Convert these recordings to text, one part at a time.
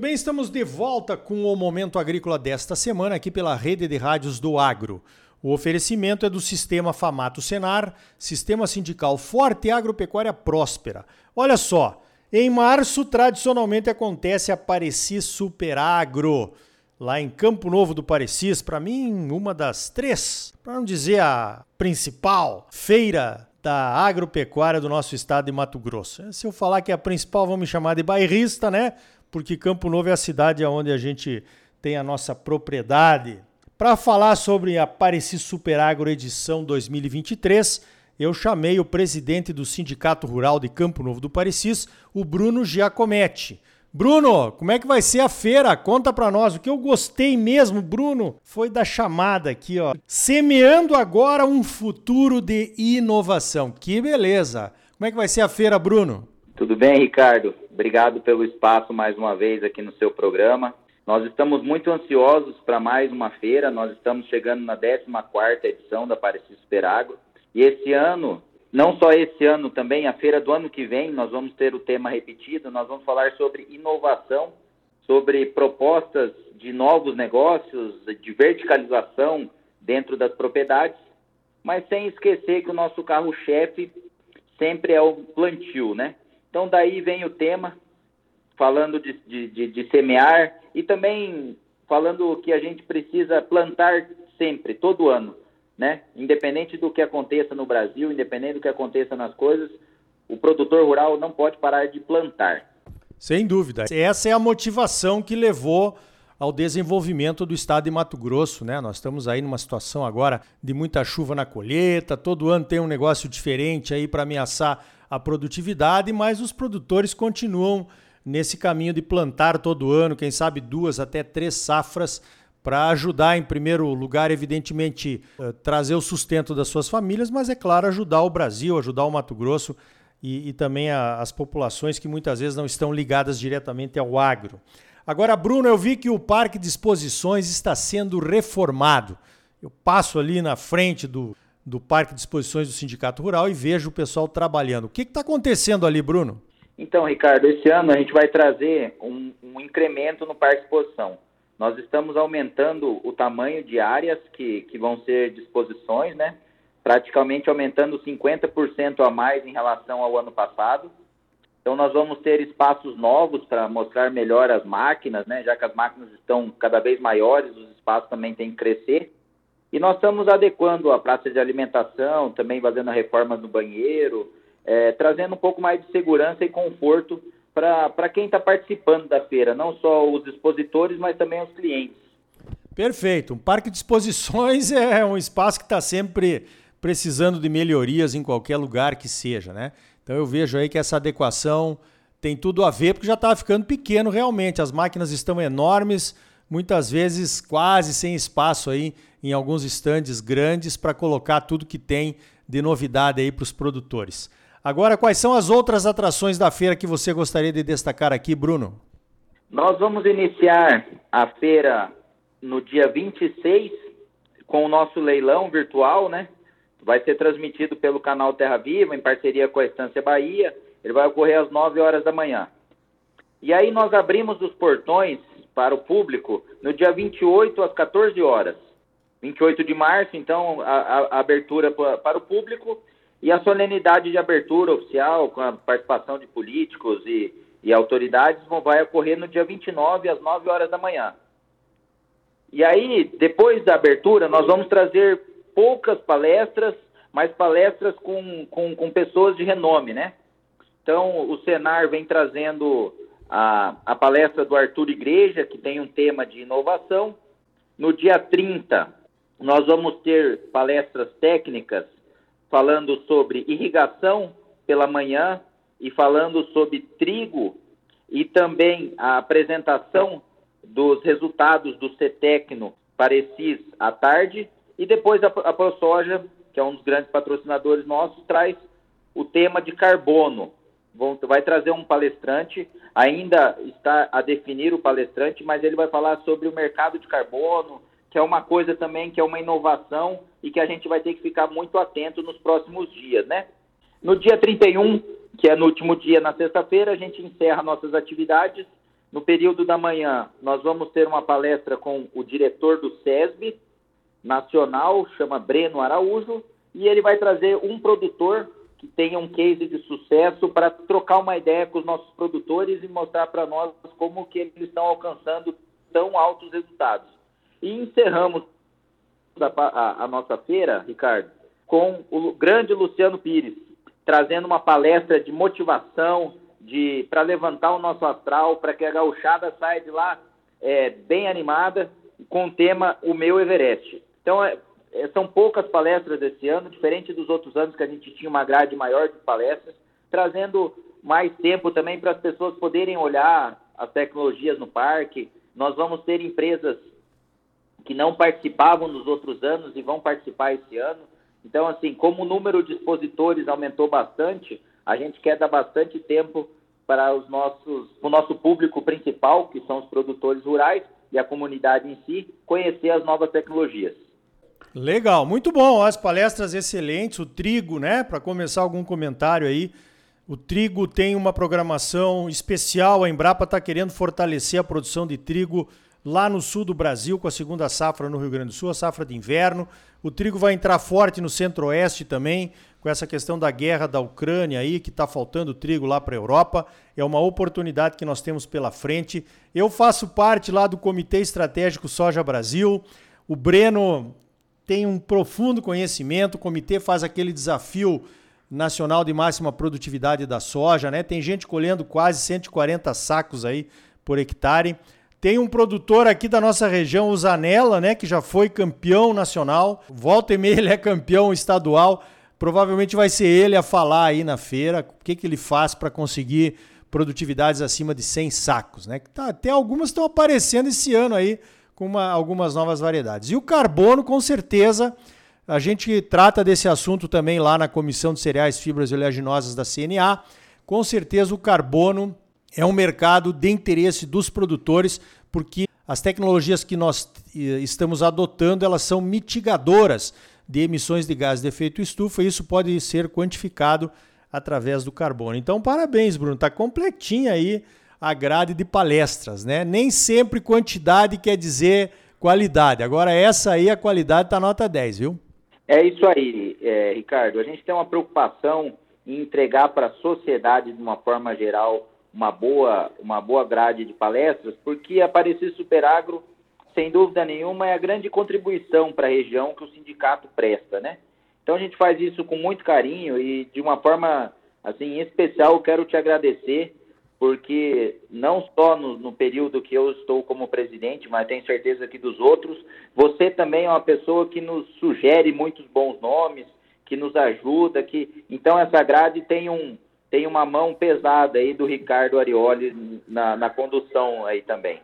Muito bem, estamos de volta com o Momento Agrícola desta semana aqui pela Rede de Rádios do Agro. O oferecimento é do Sistema Famato Senar, Sistema Sindical Forte e Agropecuária Próspera. Olha só, em março tradicionalmente acontece a Pareci Super Agro, lá em Campo Novo do Parecis, para mim uma das três, para não dizer a principal feira da agropecuária do nosso estado de Mato Grosso. Se eu falar que é a principal, vão me chamar de bairrista, né? Porque Campo Novo é a cidade onde a gente tem a nossa propriedade. Para falar sobre a Pareci Superagro edição 2023, eu chamei o presidente do Sindicato Rural de Campo Novo do Parecis, o Bruno Giacometti. Bruno, como é que vai ser a feira? Conta para nós. O que eu gostei mesmo, Bruno, foi da chamada aqui, ó. Semeando agora um futuro de inovação. Que beleza. Como é que vai ser a feira, Bruno? Tudo bem, Ricardo? Obrigado pelo espaço mais uma vez aqui no seu programa. Nós estamos muito ansiosos para mais uma feira. Nós estamos chegando na 14ª edição da Parecis Superagro. E esse ano, não só esse ano também, a feira do ano que vem, nós vamos ter o tema repetido. Nós vamos falar sobre inovação, sobre propostas de novos negócios, de verticalização dentro das propriedades, mas sem esquecer que o nosso carro-chefe sempre é o plantio, né? Então, daí vem o tema, falando de, de, de, semear e também falando que a gente precisa plantar sempre, todo ano, né? Independente do que aconteça no Brasil, independente do que aconteça nas coisas, o produtor rural não pode parar de plantar. Sem dúvida. Essa é a motivação que levou ao desenvolvimento do estado de Mato Grosso, né? Nós estamos aí numa situação agora de muita chuva na colheita, todo ano tem um negócio diferente aí para ameaçar a produtividade, mas os produtores continuam nesse caminho de plantar todo ano, quem sabe duas até três safras, para ajudar, em primeiro lugar, evidentemente, eh, trazer o sustento das suas famílias, mas é claro, ajudar o Brasil, ajudar o Mato Grosso e, e também a, as populações que muitas vezes não estão ligadas diretamente ao agro. Agora, Bruno, eu vi que o Parque de Exposições está sendo reformado. Eu passo ali na frente do, do Parque de Exposições do Sindicato Rural e vejo o pessoal trabalhando. O que está acontecendo ali, Bruno? Então, Ricardo, esse ano a gente vai trazer um, um, incremento no Parque de Exposição. Nós estamos aumentando o tamanho de áreas que, que vão ser de exposições, né? praticamente aumentando 50% a mais em relação ao ano passado. Então, nós vamos ter espaços novos para mostrar melhor as máquinas, né? já que as máquinas estão cada vez maiores, os espaços também têm que crescer. E nós estamos adequando a praça de alimentação, também fazendo reformas no banheiro, é, trazendo um pouco mais de segurança e conforto para quem está participando da feira, não só os expositores, mas também os clientes. Perfeito. Um parque de exposições é um espaço que está sempre precisando de melhorias em qualquer lugar que seja, né? Então eu vejo aí que essa adequação tem tudo a ver, porque já estava ficando pequeno realmente. As máquinas estão enormes, muitas vezes quase sem espaço aí em alguns estandes grandes para colocar tudo que tem de novidade aí para os produtores. Agora, quais são as outras atrações da feira que você gostaria de destacar aqui, Bruno? Nós vamos iniciar a feira no dia 26 com o nosso leilão virtual, né? Vai ser transmitido pelo canal Terra Viva, em parceria com a Estância Bahia. Ele vai ocorrer às 9 horas da manhã. E aí nós abrimos os portões para o público no dia 28 às 14 horas. 28 de março, então, a, a abertura para o público e a solenidade de abertura oficial, com a participação de políticos e, e autoridades, vão, vai ocorrer no dia 29 às 9 horas da manhã. E aí, depois da abertura, nós vamos trazer poucas palestras, mas palestras com, com, com pessoas de renome, né? Então, o Senar vem trazendo a, a palestra do Arthur Igreja, que tem um tema de inovação. No dia 30, nós vamos ter palestras técnicas falando sobre irrigação pela manhã e falando sobre trigo e também a apresentação dos resultados do CETECNO Parecis à tarde. E depois a, ProSoja, que é um dos grandes patrocinadores nossos, traz o tema de carbono, vai trazer um palestrante, ainda está a definir o palestrante, mas ele vai falar sobre o mercado de carbono, que é uma coisa também que é uma inovação e que a gente vai ter que ficar muito atento nos próximos dias, né? No dia 31, que é no último dia, na sexta-feira, a gente encerra nossas atividades No período da manhã, nós vamos ter uma palestra com o diretor do SESB nacional, chama Breno Araújo, e ele vai trazer um produtor que tenha um case de sucesso para trocar uma ideia com os nossos produtores e mostrar para nós como que eles estão alcançando tão altos resultados. E encerramos a, a, nossa feira, Ricardo, com o grande Luciano Pires, trazendo uma palestra de motivação, de para levantar o nosso astral, para que a gauchada saia de lá é, bem animada, com o tema O Meu Everest. Então, é, é, são poucas palestras esse ano, diferente dos outros anos que a gente tinha uma grade maior de palestras, trazendo mais tempo também para as pessoas poderem olhar as tecnologias no parque. Nós vamos ter empresas que não participavam nos outros anos e vão participar esse ano. Então, assim, como o número de expositores aumentou bastante, a gente quer dar bastante tempo para os nossos, o nosso público principal, que são os produtores rurais e a comunidade em si, conhecer as novas tecnologias. Legal, muito bom, as palestras excelentes, o Trigo, né? Para começar algum comentário aí, o trigo tem uma programação especial, a Embrapa está querendo fortalecer a produção de trigo lá no sul do Brasil, com a segunda safra no Rio Grande do Sul, a safra de inverno. O trigo vai entrar forte no centro-oeste também, com essa questão da guerra da Ucrânia aí, que está faltando trigo lá para a Europa. É uma oportunidade que nós temos pela frente. Eu faço parte lá do Comitê Estratégico Soja Brasil. O Breno tem um profundo conhecimento, o comitê faz aquele desafio nacional de máxima produtividade da soja, né? Tem gente colhendo quase 140 sacos aí por hectare. Tem um produtor aqui da nossa região, o Zanella, né, que já foi campeão nacional. Volta e meia ele é campeão estadual. Provavelmente vai ser ele a falar aí na feira o que, que ele faz para conseguir produtividades acima de 100 sacos, né? Tá, até algumas estão aparecendo esse ano aí com uma, algumas novas variedades. E o carbono, com certeza, a gente trata desse assunto também lá na Comissão de Cereais, Fibras e Oleaginosas da CNA. Com certeza o carbono é um mercado de interesse dos produtores, porque as tecnologias que nós eh, estamos adotando, elas são mitigadoras de emissões de gás de efeito estufa, e isso pode ser quantificado através do carbono. Então, parabéns, Bruno, tá completinha aí a grade de palestras, né? Nem sempre quantidade quer dizer qualidade. Agora essa aí a qualidade tá nota 10, viu? É isso aí, é, Ricardo. A gente tem uma preocupação em entregar para a sociedade de uma forma geral uma boa, uma boa grade de palestras, porque a Aparecido Superagro, sem dúvida nenhuma, é a grande contribuição para a região que o sindicato presta, né? Então a gente faz isso com muito carinho e de uma forma assim especial eu quero te agradecer porque não só no, no, período que eu estou como presidente, mas tenho certeza que dos outros, você também é uma pessoa que nos sugere muitos bons nomes, que nos ajuda, que então essa grade tem um tem uma mão pesada aí do Ricardo Arioli na, na condução aí também.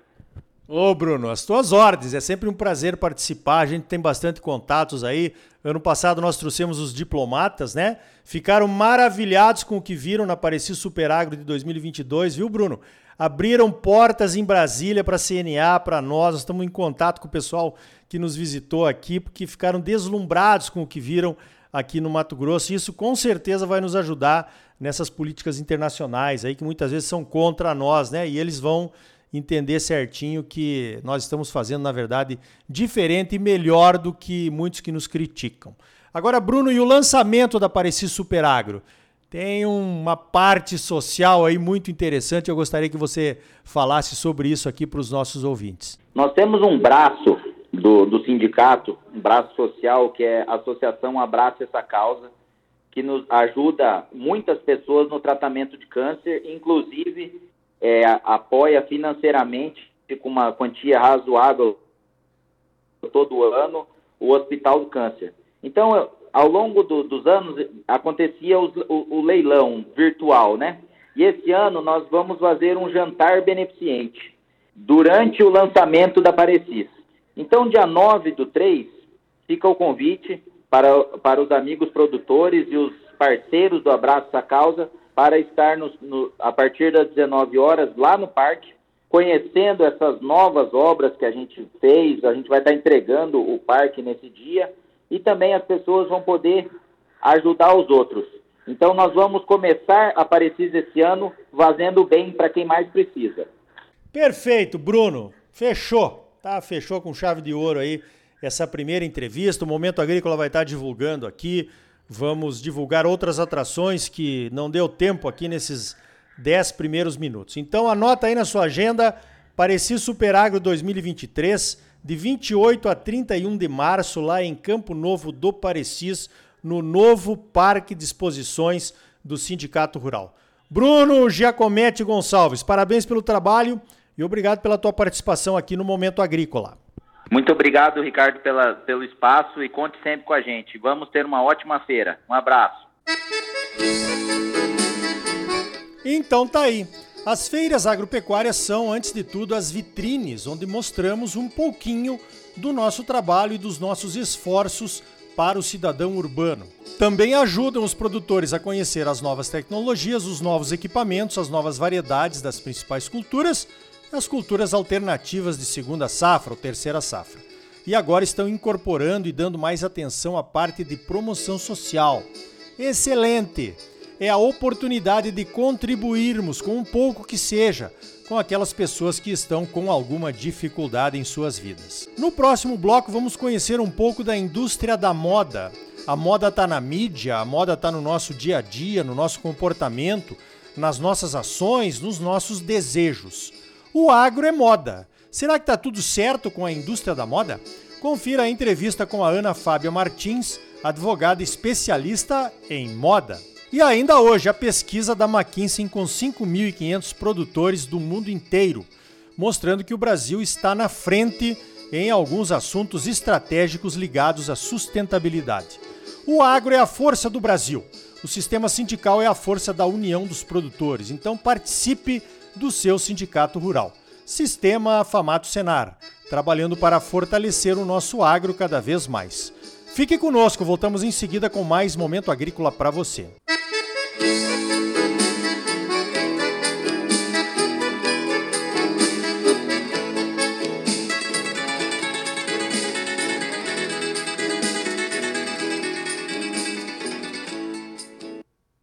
Ô Bruno, as tuas ordens, é sempre um prazer participar, a gente tem bastante contatos aí. Ano passado nós trouxemos os diplomatas, né? Ficaram maravilhados com o que viram na Pareci Superagro de 2022, viu Bruno? Abriram portas em Brasília para a CNA, para nós, nós estamos em contato com o pessoal que nos visitou aqui, porque ficaram deslumbrados com o que viram aqui no Mato Grosso. E isso com certeza vai nos ajudar nessas políticas internacionais aí que muitas vezes são contra nós, né? E eles vão entender certinho que nós estamos fazendo, na verdade, diferente e melhor do que muitos que nos criticam. Agora, Bruno, e o lançamento da Pareci Superagro? Tem uma parte social aí muito interessante. Eu gostaria que você falasse sobre isso aqui para os nossos ouvintes. Nós temos um braço do, do sindicato, um braço social, que é a Associação Abraça Essa Causa, que nos ajuda muitas pessoas no tratamento de câncer, inclusive é, apoia financeiramente com uma quantia razoável todo ano o Hospital do Câncer. Então, ao longo do, dos anos, acontecia os, o, o, leilão virtual, né? E esse ano nós vamos fazer um jantar beneficente durante o lançamento da Parecis. Então, dia 9 do 3, fica o convite para, para os amigos produtores e os parceiros do Abraço à Causa para estar no, no, a partir das 19 horas lá no parque, conhecendo essas novas obras que a gente fez. A gente vai estar entregando o parque nesse dia e também as pessoas vão poder ajudar os outros. Então, nós vamos começar a Parecis esse ano fazendo bem para quem mais precisa. Perfeito, Bruno. Fechou. Tá, fechou com chave de ouro aí essa primeira entrevista. O Momento Agrícola vai estar divulgando aqui. Vamos divulgar outras atrações que não deu tempo aqui nesses 10 primeiros minutos. Então anota aí na sua agenda, Pareci Superagro 2023, de 28 a 31 de março, lá em Campo Novo do Parecis, no novo Parque de Exposições do Sindicato Rural. Bruno Giacometti Gonçalves, parabéns pelo trabalho e obrigado pela tua participação aqui no Momento Agrícola. Muito obrigado, Ricardo, pela, pelo espaço e conte sempre com a gente. Vamos ter uma ótima feira. Um abraço. Então tá aí. As feiras agropecuárias são, antes de tudo, as vitrines onde mostramos um pouquinho do nosso trabalho e dos nossos esforços para o cidadão urbano. Também ajudam os produtores a conhecer as novas tecnologias, os novos equipamentos, as novas variedades das principais culturas as culturas alternativas de segunda safra ou terceira safra. E agora estão incorporando e dando mais atenção à parte de promoção social. Excelente! É a oportunidade de contribuirmos com um pouco que seja com aquelas pessoas que estão com alguma dificuldade em suas vidas. No próximo bloco, vamos conhecer um pouco da indústria da moda. A moda está na mídia, a moda está no nosso dia a dia, no nosso comportamento, nas nossas ações, nos nossos desejos. O agro é moda. Será que está tudo certo com a indústria da moda? Confira a entrevista com a Ana Fábia Martins, advogada especialista em moda. E ainda hoje, a pesquisa da McKinsey com 5.500 produtores do mundo inteiro, mostrando que o Brasil está na frente em alguns assuntos estratégicos ligados à sustentabilidade. O agro é a força do Brasil. O sistema sindical é a força da união dos produtores. Então participe do seu sindicato rural. Sistema Famato Senar, trabalhando para fortalecer o nosso agro cada vez mais. Fique conosco, voltamos em seguida com mais momento agrícola para você.